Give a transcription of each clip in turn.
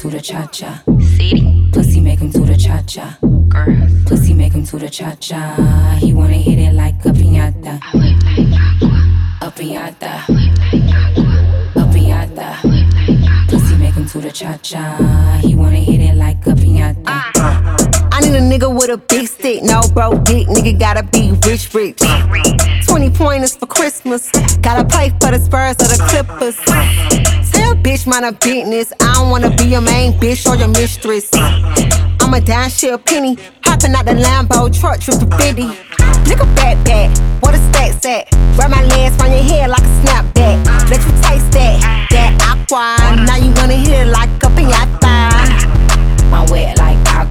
do the cha cha. Pussy make him do the cha cha. Pussy make him do the cha cha. He wanna hit it like a piñata. A piñata. A piñata. Pussy make him do the cha cha. He wanna hit it like a piñata. I need a nigga with a big stick, no bro dick. Nigga gotta be rich, rich. 20 pointers for Christmas. Gotta play for the Spurs or the Clippers. Tell bitch mind a business. I don't wanna be your main bitch or your mistress. I'm a down shit penny. Hopping out the Lambo truck, triple 50. Nigga back back, what a stack at? Grab my legs from your head like a snapback. Let you taste that, that aqua. Now you gonna hit it like a piñata. Wet like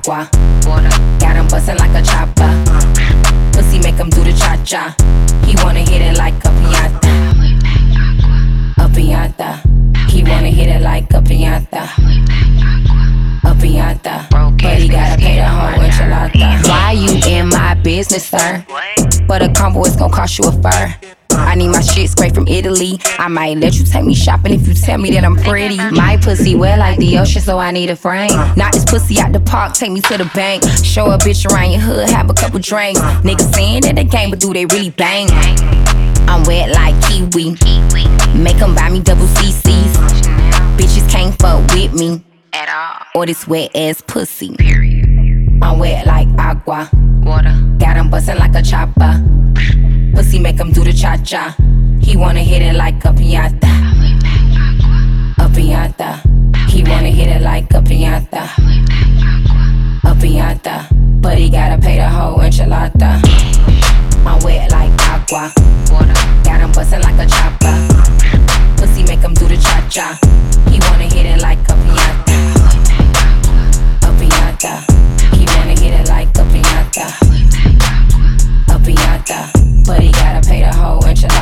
agua. Water. Got him bustin' like a chopper. Uh. Pussy make him do the cha cha. He wanna hit it like a piñata. A piñata. He wanna hit it like a piñata. A piñata. But he gotta pay the whole enchilada. Why you in my business, sir? But a combo is gonna cost you a fur. I need my shit straight from Italy. I might let you take me shopping if you tell me that I'm pretty. My pussy wet like the ocean, so I need a frame. Knock this pussy out the park, take me to the bank. Show a bitch around your hood, have a couple drinks. Niggas saying that they game, but do they really bang? I'm wet like kiwi. Make 'em buy me double CCs. Bitches can't fuck with me at all. Or this wet ass pussy. I'm wet like agua. Water. Got him bustin' like a chopper. Pussy make him do the cha cha. He wanna hit it like a piñata. A piñata. He wanna hit it like a piñata. A piñata. But he gotta pay the whole enchilada. I'm wet like. Water. Got him bustin' like a chopper. Pussy make him do the cha cha. He wanna hit it like a piñata. A piñata. He wanna hit it like a piñata. A piñata. But he gotta pay the whole enchilada.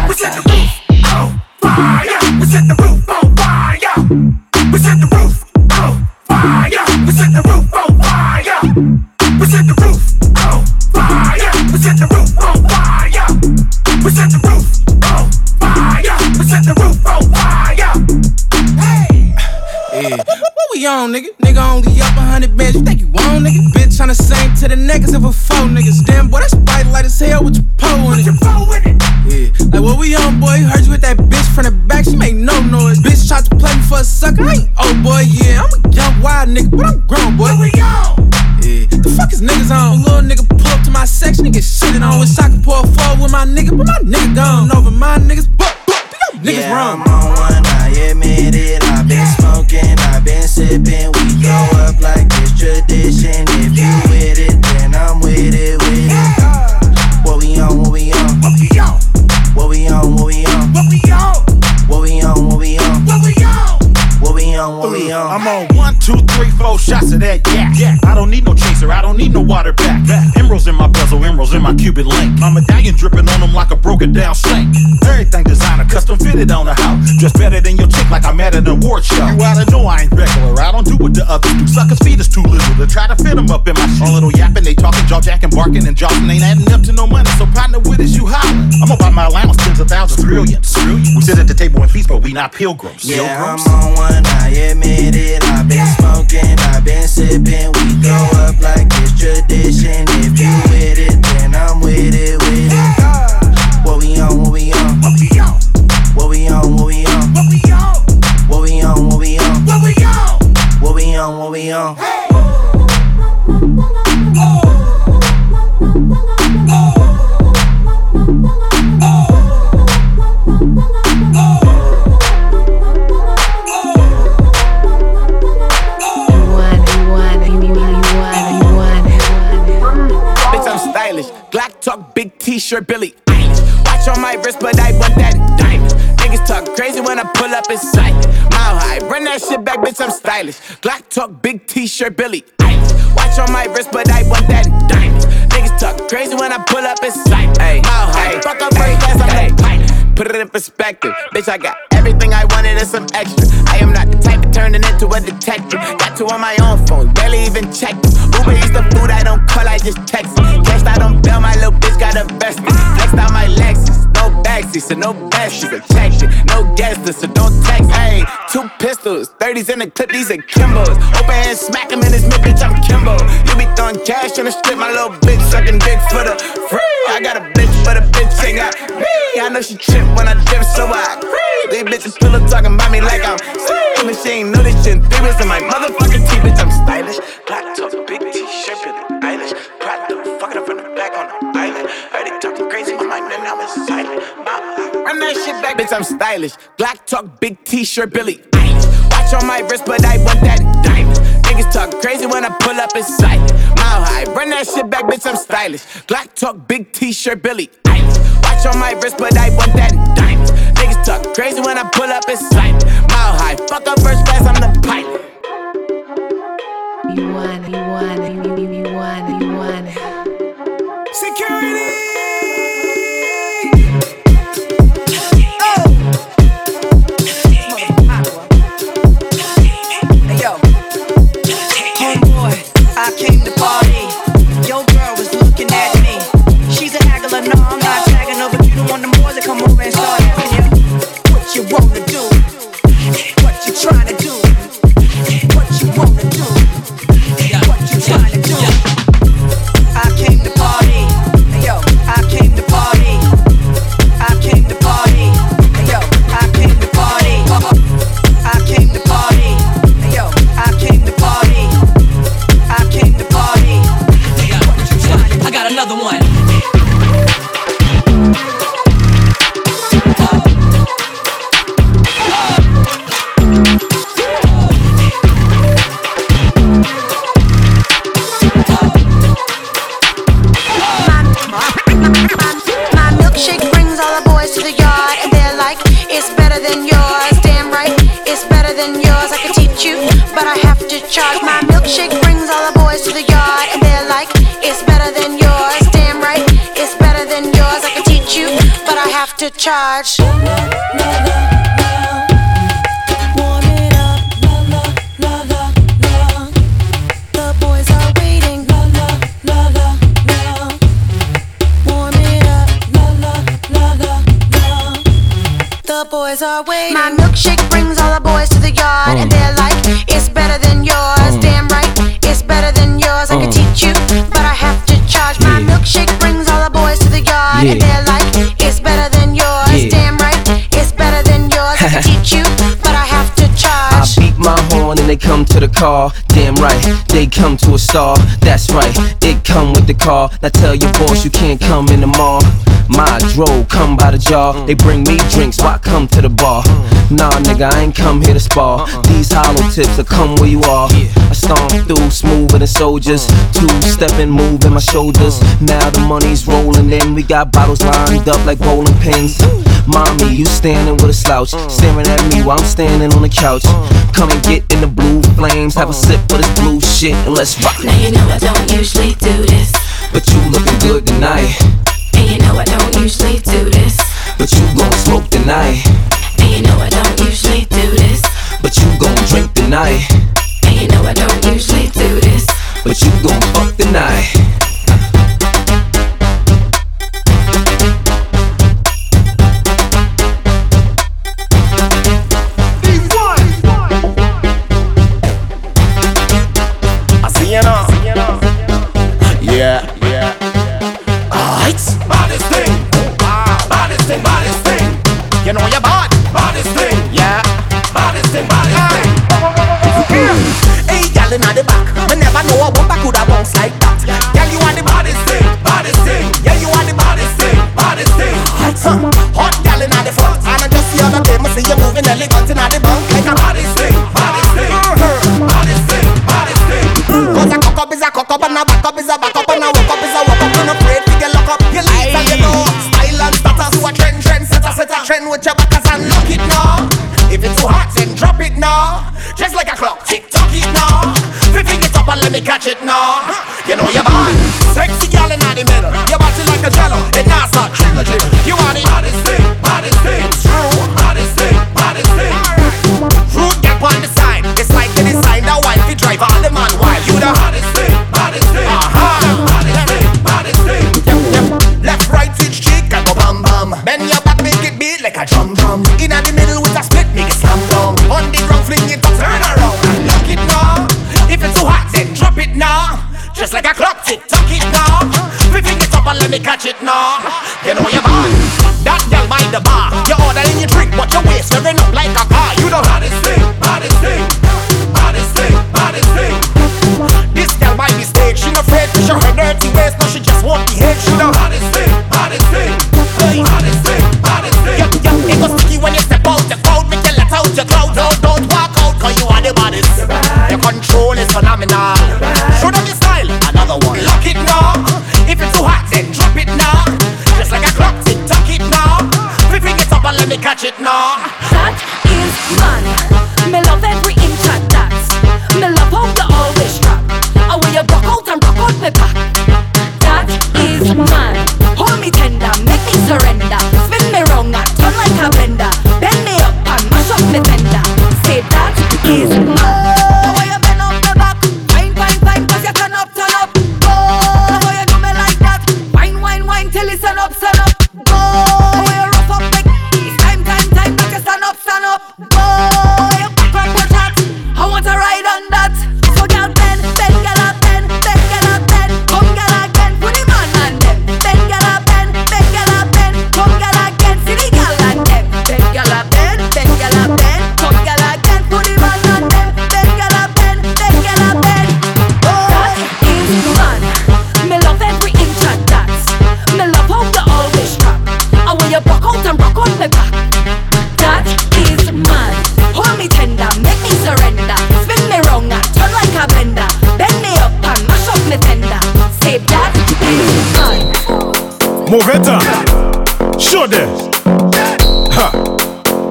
Nigga, but I'm grown, boy. What we on? Yeah. The fuck is niggas on? Little nigga pull up to my section and get shitted on. Wish I could pour a four with my nigga, but my nigga gone. Over my niggas, but, but, niggas yeah, wrong. I'm on one, I admit it. I've we on? Uh. I'm on one, two, three, four shots of that yak. Yeah. I don't need no chaser, I don't need no water back. Emeralds in my bezel, emeralds in my Cuban link. My medallion dripping on them like a broken down sink. Everything designer, custom fitted on the house. Dressed better than your chick like I'm at an award show. You oughta know I ain't regular, I don't do what the others do. Suckers' feet is too little to try to fit them up in my shoe. A little yapping, they talking, jaw jacking, barking, and jawing. Ain't adding up to no money, so partner with us, you hollering. I'm about my allowance, tens of thousands, trillions. We sit at the table and feast, but we not pilgrims. Yeah, Pilgrims? I'm on one, I admit it. I've been smoking, I've been sipping. Talk, big t-shirt, Billie Eilish. Watch on my wrist, but I want that diamond. Niggas talk crazy when I pull up in sight. Mile high, run that shit back, bitch, I'm stylish. Glock talk, big t-shirt, Billie Eilish. Watch on my wrist, but I want that diamond. Niggas talk crazy when I pull up in sight. Mile high, fuck up Put it in perspective, bitch. I got everything I wanted and some extra. I am not the type of turning into a detective. Got two on my own phone, barely even them. Uber eats the food I don't call, I just text it. I don't bail, my little bitch got invested. Flexed out my Lexus, no backseat, so no shit protected. No gas, so don't text. Hey, two pistols, 30s in the clip, these are Kimbos. Open hand, smack him in his mid, bitch, I'm Kimbo. You be throwing cash on the strip, my little bitch sucking dick for the free. I got a bitch, but a bitch ain't got me. I know she trip when I dip, so I agree. These bitches pillow talking about me like I'm slim. And she ain't know this shit. Three bits in my motherfucking teeth, bitch, I'm stylish. Black top, big t-shirt, Billie Eilish. Proud to fuck up from the back on the island. Heard it crazy, my mind, and now it's silent. Run that shit back, bitch, I'm stylish. Black talk, big t-shirt, Billie Eilish. Watch on my wrist, but I want that diamond. Niggas talk crazy when I pull up in sight. Mile high, run that shit back, bitch, I'm stylish. Black talk, big t-shirt, Billie Eilish. Watch on my wrist, but I want that diamond. Niggas talk crazy when I pull up in sight. Mile high, fuck up first class, I'm the pilot. You want it, you want it, you, you, you want it, you want it. Security! La. The boys are waiting. My milkshake brings all the boys to the yard, and they're mm. like, it's better than yours. Mm. Damn right, it's better than yours. I can mm. teach you, but I have to charge. My milkshake brings all the boys to the yard, and they're like, it's better teach you, but I have to charge. I beat my horn and they come to the car. Damn right, they come to a star. That's right, it come with the car. Now tell your boss you can't come in the mall. My dro come by the jar. They bring me drinks, why come to the bar? Nah, nigga, I ain't come here to spar. Uh-uh. These hollow tips will come where you are. I stomp through smoother than soldiers. Uh-huh. Two stepping, moving my shoulders. Uh-huh. Now the money's rolling in. We got bottles lined up like bowling pins. Mommy, you standing with a slouch, staring at me while I'm standing on the couch. Come and get in the blue flames, have a sip of this blue shit, and let's rock. Now you know I don't usually do this. But you looking good tonight, And you know I don't usually do this. but you gon' smoke tonight, And you know I don't usually do this. but you gon' drink tonight, And you know I don't usually do this. but you gon' fuck tonight. Up is a cock and a back up is a back up and a walk up is a walk up. Don't afraid to get lock up. You leave and you know style and status. Who a trend, trend setter, set a trend with your backers and lock it now. If it's too hot, then drop it now. Just like a clock, tick tock it now. Pick it up and let me catch it now. You know you're bad. Sexy gal in the middle. Your body like a jello. It not start trilogy. You want it? Baddest thing, baddest thing. True. Baddest thing, baddest thing. Rude gal on the side. It's like they decide that wife you drive all the man she her dirty waist, no she just want the Mauvais temps. Show them. Ha.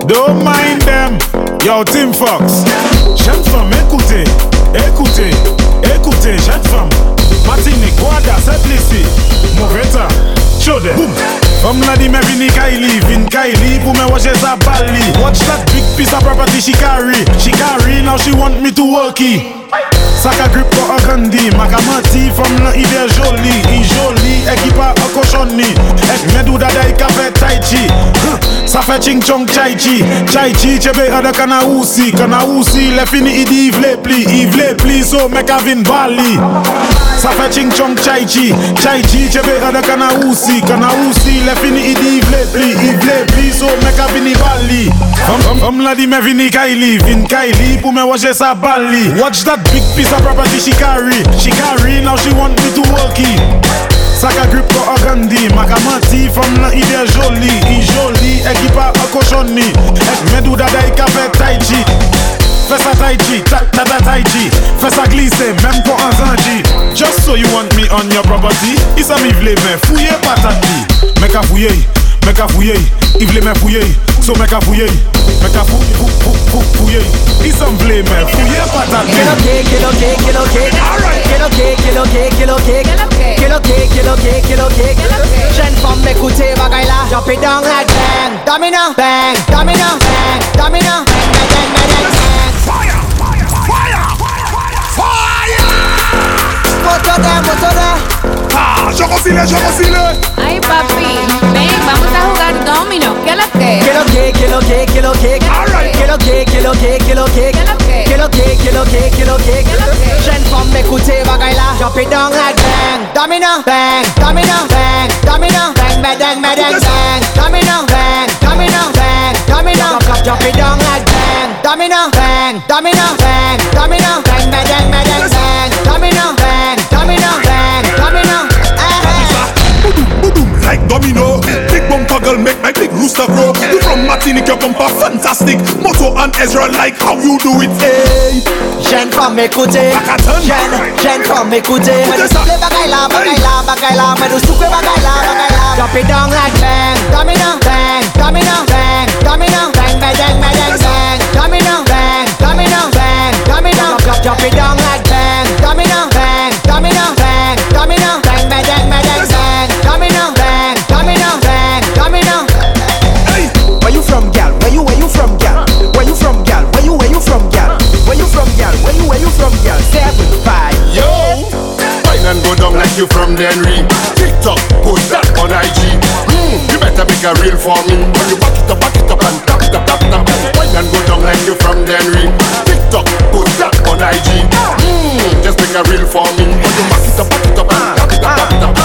Don't mind them. Yo, Team Fox. Jeune femme, écoutez, écoutez, écoutez, jeune femme. Martinique, Guada, c'est ici. Mauvais temps. Show them. Boom. Femme la di me vini Kylie, vin Kylie Pou me wache sa bali Watch that big piece of property she carry She carry, now she want me to work it Saka grip pou an kandi Maka manti, fom lan i de joli. I joli, ekipa an koshoni Ek medou dada i ka fe tai chi. Sa fe ching chong chai chi. Chai chi, chebe an de kanawusi Kanawusi, le fini i di i vle pli. I vle pli, so mek avin bali. Sa fe ching chong chai chi. Chai chi, chebe an de kanawusi Kanawusi, le fini i di i vle pli. I vle pli, so mek avin bali. Om la di men vini kaili. Vin kaili pou men waje sa bali. Watch that big piece of property she carry. She carry now she want me to work it. Saka grip ko a gandi Maka mati fom nan i de joli. I joli ek i pa a koshoni. Ek me do dada i ka fe tai chi. Fais tai chi, ta ta ta tai chi. Fais ça glisser, même pas en zanji. Just so you want me on your property Isa mi vle men patati. Meka fouye, meka fouye I vle men so meka fouye Meka fou, fou, fou, fou, fouye Isa m vle men fouye patati Get okay, get okay, get okay. Get okay, get okay, get okay. Get okay, get okay, get okay. Jeune femme, écoutez, bagay la. Drop it down like bang. Domino, bang. Domino, bang. Domino, bang, bang, bang, bang, bang. Fire! Fire! Fire! Fire! Moto there, moto there. Ah, yo cocile, yo cocile. Ay, papi, ven, vamos a jugar domino. ¿Qué es lo que? Get okay, get okay, get okay. Get okay, get okay, get okay. Get okay, get okay, get okay. Jeune femme, écoutez, bagay la. Drop it down like bang. Domino, bang. Domino, bang. Domino, bang, bang, bang, bang, bang. Domino, bang. Domino, bang. Domino, drop, it down like bang. Domino, bang. Domino, bang. Domino, bang, bang, bang, bang, bang. Domino, bang. Domino, bang. Domino, eh. Like domino. Big bumper girl make my big rooster grow. You from Martinique, your bumper fantastic. Moto and Ezra like how you do it, eh? hey. Jeune femme écoutez Jeune, jeune femme écoutez Me do souple bagay la, bagay la, bagay la Me do souple bagay la, bagay la Drop it down like bang. Domino, bang, domino, bang. Domino, bang, bang, bang, bang, bang, Domino, bang, domino, bang. Domino, drop it down like you from Denry. TikTok, post that on IG. Hmm, you better make a reel for me. When you back it up, back it up and tap tap it up. Wine and go down like you from Denry. TikTok, post that on IG. Hmm, just make a reel for me. When you back it up, back it up and tap tap it up.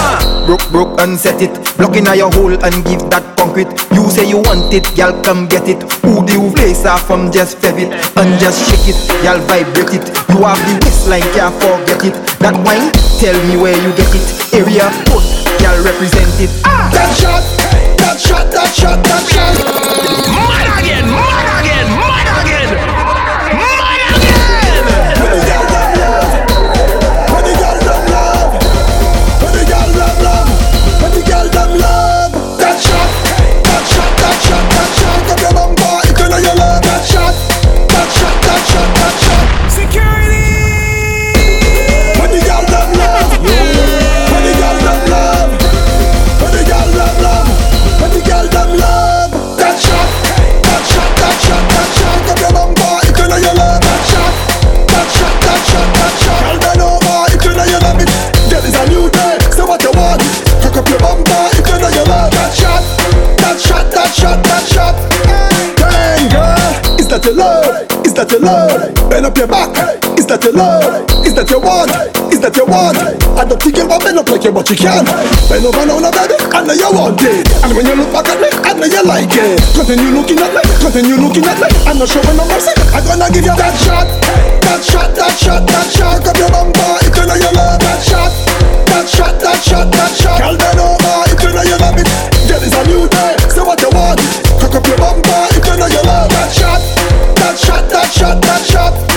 Broke, broke and set it. Block in your hole and give that You say you want it, y'all come get it. Who do you place off from just fev it and just shake it, y'all vibrate it. You have the waistline, can't forget it. That wine, tell me where you get it. Area code, y'all represent it. Ah! That shot, that shot, that shot, that shot. Your love? Bend up your back. Is that your love? Is that your want? Is that your want? I don't think you want bend up like you, but you can. Bend over now, now, baby. I know you want it. And when you look back at me, I know you like it. Continue looking at me. Continue looking at me. I'm not showing no mercy. I'm gonna give you that shot. That shot, that shot, that shot. Up your bumper you know you love that shot. That shot, that shot, that shot. Girl, bend over you know you love it. There is a new day. Say what you want. Cock up your bumper you know you love that shot. Shot, that shot,